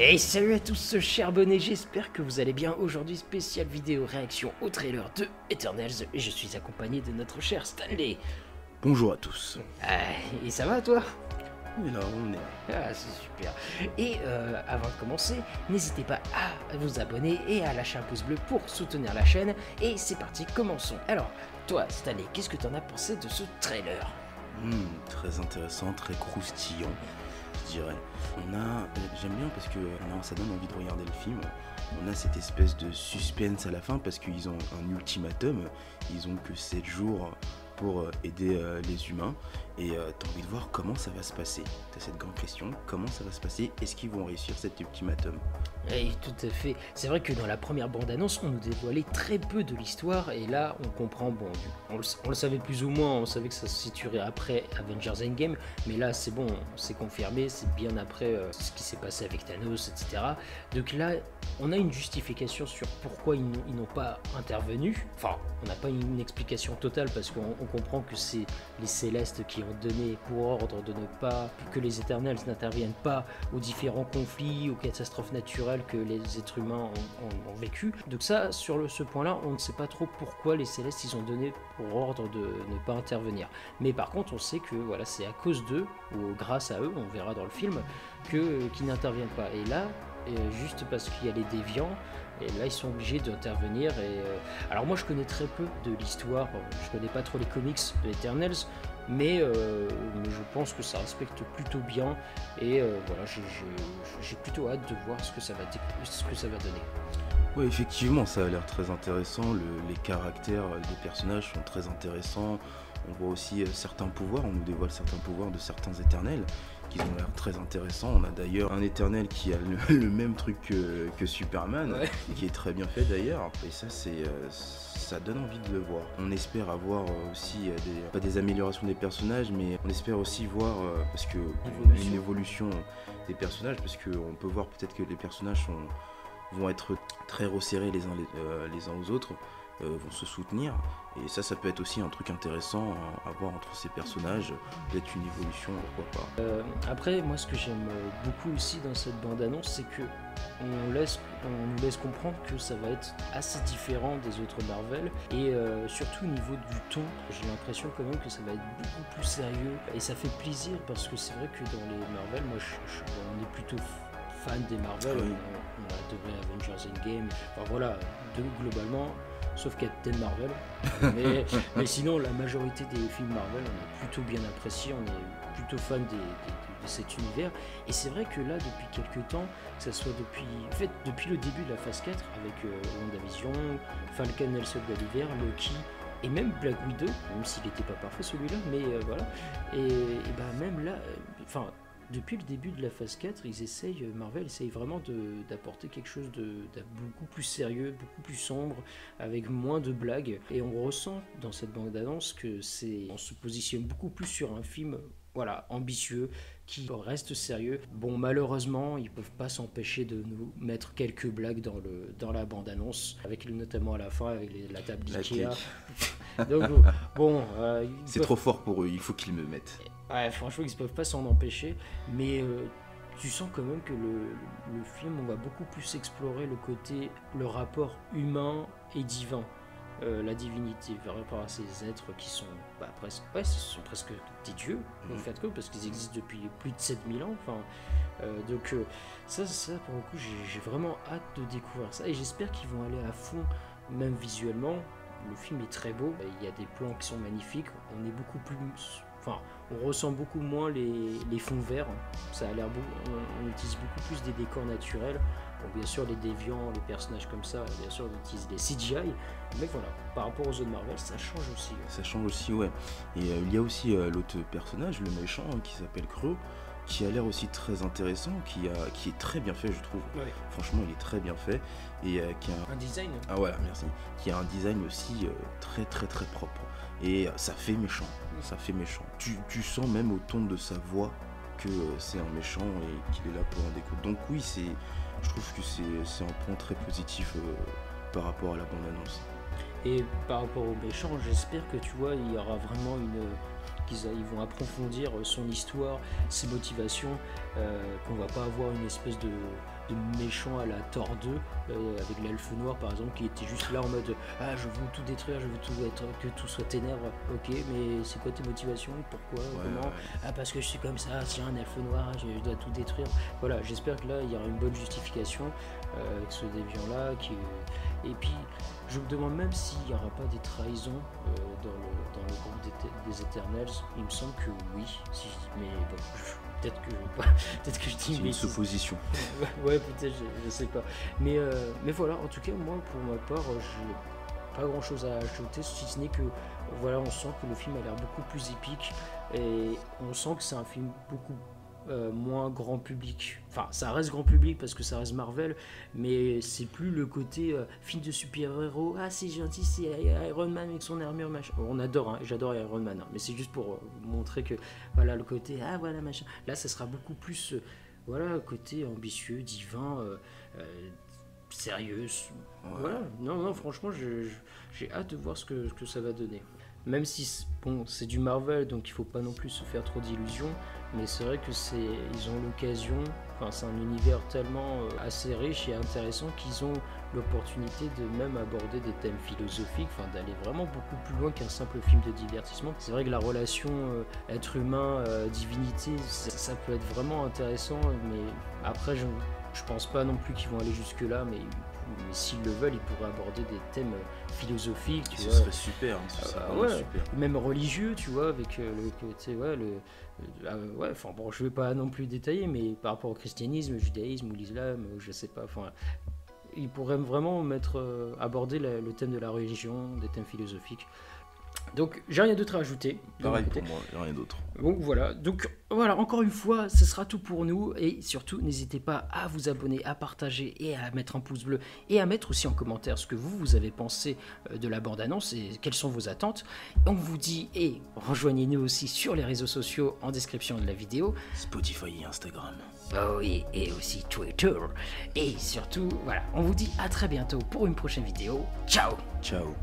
Et salut à tous, chers abonnés, j'espère que vous allez bien. Aujourd'hui, spéciale vidéo réaction au trailer de Eternals. Et je suis accompagné de notre cher Stanley. Bonjour à tous. Ah, et ça va toi? Oui, là, on est. Ah, c'est super. Et euh, avant de commencer, n'hésitez pas à vous abonner et à lâcher un pouce bleu pour soutenir la chaîne. Et c'est parti, commençons. Alors, toi, Stanley, qu'est-ce que t'en as pensé de ce trailer? Hmm, très intéressant, très croustillant, je dirais. On a, j'aime bien parce que ça donne envie de regarder le film. On a cette espèce de suspense à la fin parce qu'ils ont un ultimatum. Ils ont que 7 jours pour euh, aider euh, les humains. Et euh, t'as envie de voir comment ça va se passer. T'as cette grande question, comment ça va se passer? Est-ce qu'ils vont réussir cet ultimatum? Oui, tout à fait. C'est vrai que dans la première bande-annonce, on nous dévoilait très peu de l'histoire, et là, on comprend, bon, on le, savait plus ou moins, on savait que ça se situerait après Avengers Endgame, mais là, c'est bon, c'est confirmé, c'est bien après euh, ce qui s'est passé avec Thanos, etc. Donc là, on a une justification sur pourquoi ils, n'ont- ils n'ont pas intervenu. Enfin, on n'a pas une explication totale parce qu'on on comprend que c'est les Célestes qui ont donné pour ordre de ne pas que les Éternels n'interviennent pas aux différents conflits, aux catastrophes naturelles que les êtres humains ont, vécu. Donc ça, sur ce point-là, on ne sait pas trop pourquoi les Célestes ils ont donné pour ordre de ne pas intervenir. Mais par contre, on sait que voilà, c'est à cause d'eux ou grâce à eux, on verra dans le film, que qu'ils n'interviennent pas. Et là, euh, juste parce qu'il y a les déviants, et là ils sont obligés d'intervenir. Et euh, alors moi je connais très peu de l'histoire, je connais pas trop les comics de Eternals, mais, euh, je pense que ça respecte plutôt bien. Et euh, voilà, j'ai- plutôt hâte de voir ce que ça va, donner. Oui, effectivement, ça a l'air très intéressant. Le- les caractères des personnages sont très intéressants. On voit aussi euh, certains pouvoirs, on nous dévoile certains pouvoirs de certains éternels qui ont l'air très intéressants. On a d'ailleurs un éternel qui a le, le même truc que, que Superman, Ouais. qui est très bien fait d'ailleurs. Et ça, c'est, euh, ça donne envie de le voir. On espère avoir aussi euh, des, pas des améliorations des personnages, mais on espère aussi voir, euh, parce que Évolution. une évolution des personnages, parce qu'on peut voir peut-être que les personnages sont, vont être très resserrés les uns, les, euh, les uns aux autres, vont se soutenir. Et ça, ça peut être aussi un truc intéressant à, voir entre ces personnages, peut-être une évolution, pourquoi pas. Euh, après, moi, ce que j'aime euh, beaucoup aussi dans cette bande-annonce, c'est que on, laisse, on nous laisse comprendre que ça va être assez différent des autres Marvel. Et euh, surtout au niveau du ton, j'ai l'impression quand même que ça va être beaucoup plus sérieux. Et ça fait plaisir parce que c'est vrai que dans les Marvel, moi, je, je- on est plutôt fan des Marvel. Oui. On, on a adoré Avengers Endgame. Enfin voilà, de, globalement. Sauf Captain Marvel. Mais, mais sinon, la majorité des films Marvel, on a plutôt bien apprécié. On est plutôt fan des- des- de cet univers. Et c'est vrai que là, depuis quelques temps, que ce soit depuis, en fait, depuis le début de la phase 4, avec euh, WandaVision, Falcon et le Soldat d'hiver, Loki, et même Black Widow, même s'il n'était pas parfait celui-là, mais euh, voilà. Et, et ben même là, euh, enfin, depuis le début de la phase 4, ils essayent, euh, Marvel essaye vraiment d'apporter quelque chose de, de beaucoup plus sérieux, beaucoup plus sombre, avec moins de blagues. Et on ressent dans cette bande-annonce que c'est, on se positionne beaucoup plus sur un film, voilà, ambitieux, qui reste sérieux. Bon, malheureusement, ils peuvent pas s'empêcher de nous mettre quelques blagues dans, le, dans la bande-annonce, avec notamment à la fin, avec les- la table d'Ikea. Donc bon, euh, C'est peuvent- trop fort pour eux, il faut qu'ils me mettent. Ouais, franchement, ils ne peuvent pas s'en empêcher, mais euh, tu sens quand même que le, le film, on va beaucoup plus explorer le côté, le rapport humain et divin, Euh, la divinité par rapport à ces êtres qui sont bah, presque, ouais, ce sont presque des dieux, en Mhm. fait, parce qu'ils existent depuis plus de 7000 ans. Enfin, euh, donc ça, ça, pour le coup, j'ai j'ai vraiment hâte de découvrir ça, et j'espère qu'ils vont aller à fond, même visuellement. Le film est très beau, il y a des plans qui sont magnifiques, on est beaucoup plus... Enfin, on ressent beaucoup moins les, les fonds verts. Ça a l'air. On, on utilise beaucoup plus des décors naturels. Bon, bien sûr, les déviants, les personnages comme ça, bien sûr, on utilise des CGI. Mais voilà, par rapport aux autres Marvel, ça change aussi. Ça change aussi, ouais. Et euh, il y a aussi euh, l'autre personnage, le méchant, hein, qui s'appelle Creux, qui a l'air aussi très intéressant, qui, a, qui est très bien fait, je trouve. Ouais. Franchement, il est très bien fait. Et euh, qui a un Un design Ah voilà, merci. Qui a un design aussi euh, très très très propre. Et euh, ça fait méchant. Ça fait méchant. Tu, sens même au ton de sa voix que euh, c'est un méchant et qu'il est là pour en découdre. Donc oui, c'est, je trouve que c'est, c'est un point très positif euh, par rapport à la bande-annonce. Et par rapport aux méchants, j'espère que tu vois, il y aura vraiment une, qu'ils ils vont approfondir son histoire, ses motivations, qu'on va pas avoir une espèce de de méchants à la Thor 2 euh, avec l'elfe noir par exemple qui était juste là en mode ah je veux tout détruire je veux tout être que tout soit ténèbres ok mais c'est quoi tes motivations? Pourquoi? Comment? ah parce que je suis comme ça c'est un elfe noir je dois tout détruire. Voilà j'espère que là il y aura une bonne justification euh, avec ce déviant là qui et puis je me demande même s'il n'y aura pas des trahisons euh, dans, le, dans, le, groupe des, des, Éternels il me semble que oui si, mais bon je, peut-être que peut-être que je dis une supposition. Ouais peut-être je, sais pas. Mais euh, mais voilà en tout cas moi pour ma part j'ai pas grand chose à ajouter si ce n'est que voilà on sent que le film a l'air beaucoup plus épique et on sent que c'est un film beaucoup euh, moins grand public. Enfin, ça reste grand public parce que ça reste Marvel, mais c'est plus le côté euh, film de super-héros. Ah, c'est gentil, c'est Iron Man avec son armure, machin. On adore, hein, j'adore Iron Man, hein, mais c'est juste pour euh, montrer que, voilà, le côté, ah, voilà, machin. Là, ça sera beaucoup plus, voilà, côté ambitieux, divin, sérieux. Voilà, non, non, franchement, j'ai hâte de voir ce que, ce que ça va donner même si bon, c'est du Marvel, donc il faut pas non plus se faire trop d'illusions, mais c'est vrai que c'est ils ont l'occasion, enfin c'est un univers tellement euh, assez riche et intéressant qu'ils ont l'opportunité de même aborder des thèmes philosophiques, enfin d'aller vraiment beaucoup plus loin qu'un simple film de divertissement. C'est vrai que la relation euh, être humain euh, divinité, ça, peut être vraiment intéressant, mais après je je pense pas non plus qu'ils vont aller jusque là, mais mais s'ils le veulent, ils pourraient aborder des thèmes philosophiques. Tu ce vois. serait super, hein, ce serait ouais, super. Même religieux, tu vois, avec euh, le côté, ouais, le, ah, ouais, enfin bon, je vais pas non plus détailler, mais par rapport au christianisme, au judaïsme ou l'islam, je sais pas, enfin, ils pourraient vraiment mettre, euh, aborder le thème de la religion, des thèmes philosophiques. Donc j'ai rien d'autre à ajouter. Pareil pour moi, rien d'autre. Donc voilà, donc voilà, encore une fois, ce sera tout pour nous et surtout n'hésitez pas à vous abonner, à partager et à mettre un pouce bleu et à mettre aussi en commentaire ce que vous vous avez pensé euh, de la bande annonce et quelles sont vos attentes. On vous dit et rejoignez-nous aussi sur les réseaux sociaux en description de la vidéo. Spotify et Instagram. Oh oui, et aussi Twitter. Et surtout, voilà, on vous dit à très bientôt pour une prochaine vidéo. Ciao Ciao